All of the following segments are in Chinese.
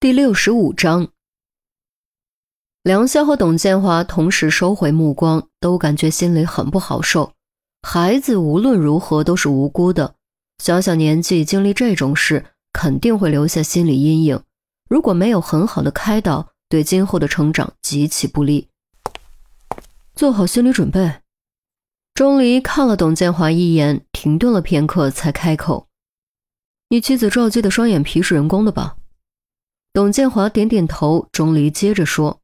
第六十五章，梁潇和董建华同时收回目光，都感觉心里很不好受。孩子无论如何都是无辜的，小小年纪经历这种事，肯定会留下心理阴影。如果没有很好的开导，对今后的成长极其不利。做好心理准备。钟离看了董建华一眼，停顿了片刻，才开口：“你妻子赵姬的双眼皮是人工的吧？”董建华点点头，钟离接着说：“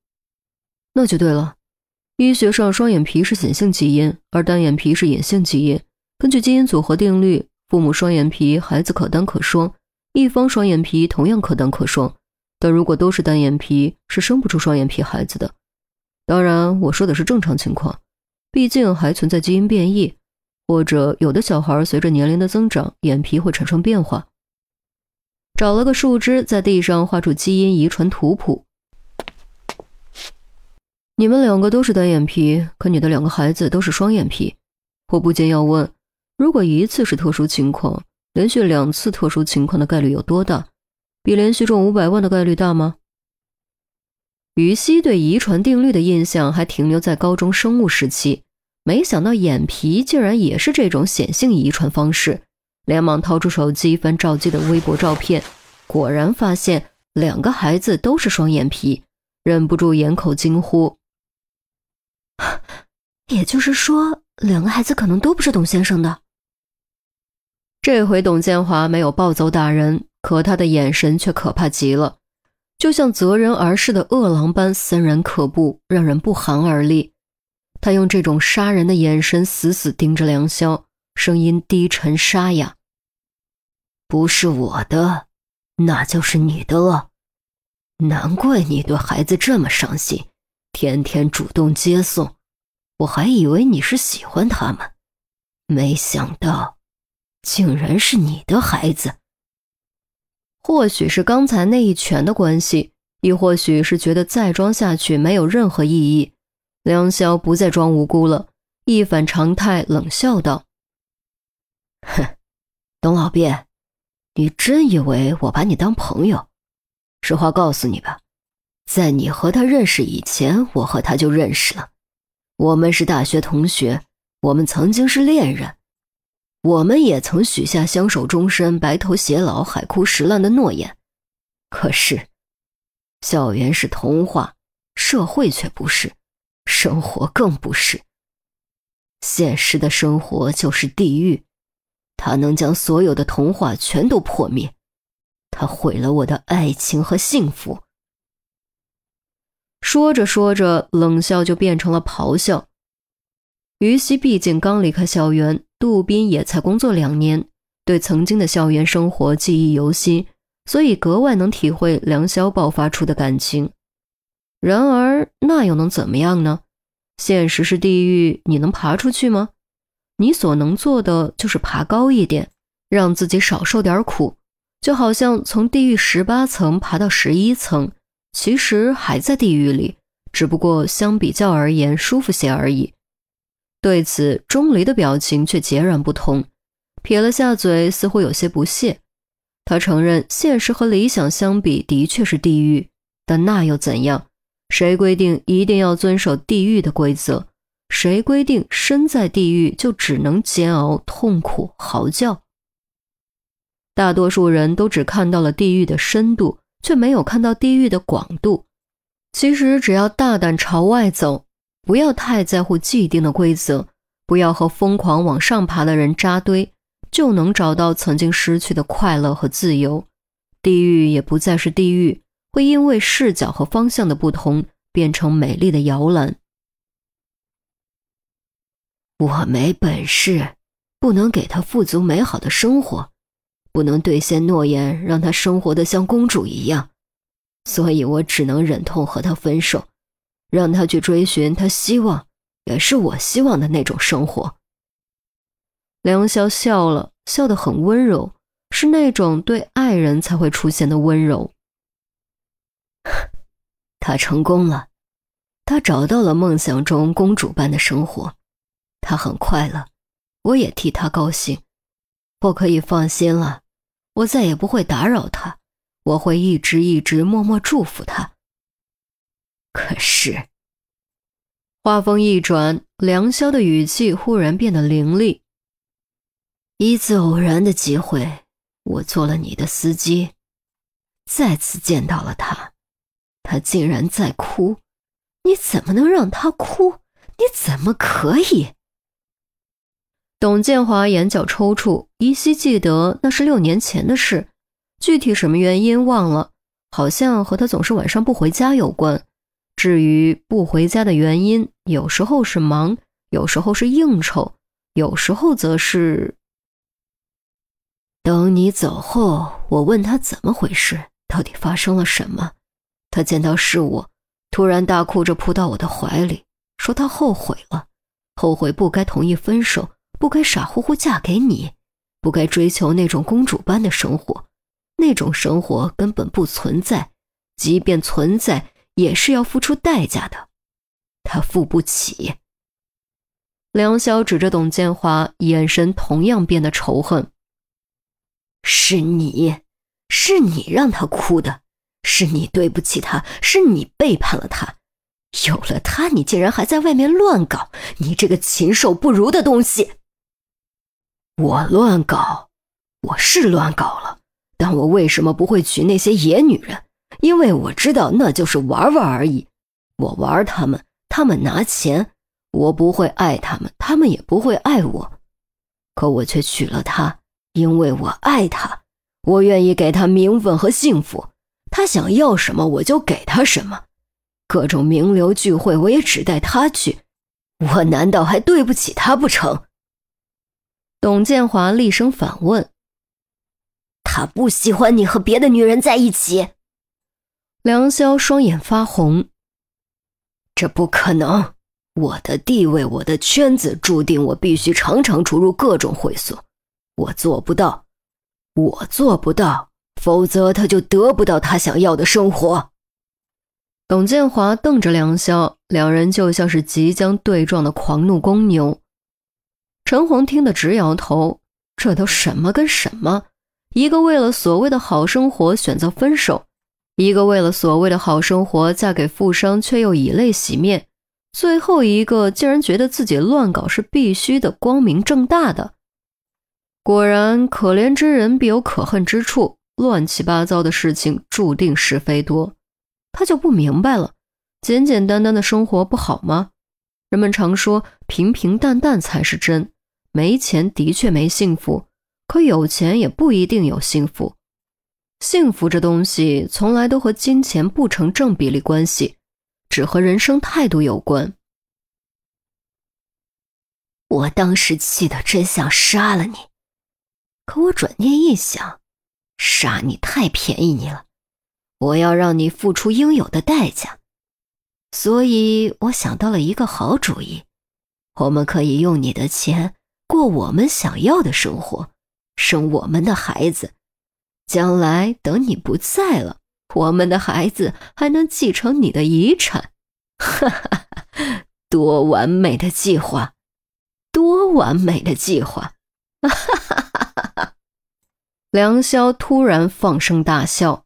那就对了，医学上双眼皮是显性基因，而单眼皮是隐性基因。根据基因组合定律，父母双眼皮，孩子可单可双；一方双眼皮同样可单可双。但如果都是单眼皮，是生不出双眼皮孩子的。当然，我说的是正常情况，毕竟还存在基因变异，或者有的小孩随着年龄的增长，眼皮会产生变化。”找了个树枝，在地上画出基因遗传图谱。你们两个都是单眼皮，可你的两个孩子都是双眼皮。我不禁要问：如果一次是特殊情况，连续两次特殊情况的概率有多大？比连续中五百万的概率大吗？于西对遗传定律的印象还停留在高中生物时期，没想到眼皮竟然也是这种显性遗传方式。连忙掏出手机翻赵姬的微博照片，果然发现两个孩子都是双眼皮，忍不住掩口惊呼：“ 也就是说，两个孩子可能都不是董先生的。”这回董建华没有暴走打人，可他的眼神却可怕极了，就像择人而噬的恶狼般森然可怖，让人不寒而栗。他用这种杀人的眼神死死盯着梁潇。声音低沉沙哑：“不是我的，那就是你的了。难怪你对孩子这么上心，天天主动接送。我还以为你是喜欢他们，没想到，竟然是你的孩子。或许是刚才那一拳的关系，亦或许是觉得再装下去没有任何意义，梁潇不再装无辜了，一反常态，冷笑道。”哼，董老便，你真以为我把你当朋友？实话告诉你吧，在你和他认识以前，我和他就认识了。我们是大学同学，我们曾经是恋人，我们也曾许下相守终身、白头偕老、海枯石烂的诺言。可是，校园是童话，社会却不是，生活更不是。现实的生活就是地狱。他能将所有的童话全都破灭，他毁了我的爱情和幸福。说着说着，冷笑就变成了咆哮。于西毕竟刚离开校园，杜斌也才工作两年，对曾经的校园生活记忆犹新，所以格外能体会梁潇爆发出的感情。然而，那又能怎么样呢？现实是地狱，你能爬出去吗？你所能做的就是爬高一点，让自己少受点苦，就好像从地狱十八层爬到十一层，其实还在地狱里，只不过相比较而言舒服些而已。对此，钟离的表情却截然不同，撇了下嘴，似乎有些不屑。他承认，现实和理想相比的确是地狱，但那又怎样？谁规定一定要遵守地狱的规则？谁规定身在地狱就只能煎熬、痛苦、嚎叫？大多数人都只看到了地狱的深度，却没有看到地狱的广度。其实，只要大胆朝外走，不要太在乎既定的规则，不要和疯狂往上爬的人扎堆，就能找到曾经失去的快乐和自由。地狱也不再是地狱，会因为视角和方向的不同，变成美丽的摇篮。我没本事，不能给她富足美好的生活，不能兑现诺言，让她生活的像公主一样，所以我只能忍痛和她分手，让她去追寻她希望，也是我希望的那种生活。梁潇笑了笑得很温柔，是那种对爱人才会出现的温柔。他成功了，他找到了梦想中公主般的生活。他很快乐，我也替他高兴。我可以放心了，我再也不会打扰他，我会一直一直默默祝福他。可是，话锋一转，梁霄的语气忽然变得凌厉。一次偶然的机会，我做了你的司机，再次见到了他，他竟然在哭。你怎么能让他哭？你怎么可以？董建华眼角抽搐，依稀记得那是六年前的事，具体什么原因忘了，好像和他总是晚上不回家有关。至于不回家的原因，有时候是忙，有时候是应酬，有时候则是……等你走后，我问他怎么回事，到底发生了什么？他见到是我。突然大哭着扑到我的怀里，说他后悔了，后悔不该同意分手，不该傻乎乎嫁给你，不该追求那种公主般的生活，那种生活根本不存在，即便存在，也是要付出代价的，他付不起。梁晓指着董建华，眼神同样变得仇恨。是你，是你让他哭的。是你对不起他，是你背叛了他。有了他，你竟然还在外面乱搞！你这个禽兽不如的东西！我乱搞，我是乱搞了，但我为什么不会娶那些野女人？因为我知道那就是玩玩而已。我玩他们，他们拿钱，我不会爱他们，他们也不会爱我。可我却娶了她，因为我爱她，我愿意给她名分和幸福。她想要什么，我就给她什么。各种名流聚会，我也只带她去。我难道还对不起他不成？董建华厉声反问：“他不喜欢你和别的女人在一起？”梁霄双眼发红：“这不可能！我的地位，我的圈子，注定我必须常常出入各种会所。我做不到，我做不到。”否则，他就得不到他想要的生活。董建华瞪着梁霄，两人就像是即将对撞的狂怒公牛。陈红听得直摇头，这都什么跟什么？一个为了所谓的好生活选择分手，一个为了所谓的好生活嫁给富商却又以泪洗面，最后一个竟然觉得自己乱搞是必须的、光明正大的。果然，可怜之人必有可恨之处。乱七八糟的事情注定是非多，他就不明白了。简简单单的生活不好吗？人们常说平平淡淡才是真。没钱的确没幸福，可有钱也不一定有幸福。幸福这东西从来都和金钱不成正比例关系，只和人生态度有关。我当时气得真想杀了你，可我转念一想。杀你太便宜你了，我要让你付出应有的代价，所以我想到了一个好主意，我们可以用你的钱过我们想要的生活，生我们的孩子，将来等你不在了，我们的孩子还能继承你的遗产，哈哈哈，多完美的计划，多完美的计划，哈哈哈哈哈。梁霄突然放声大笑。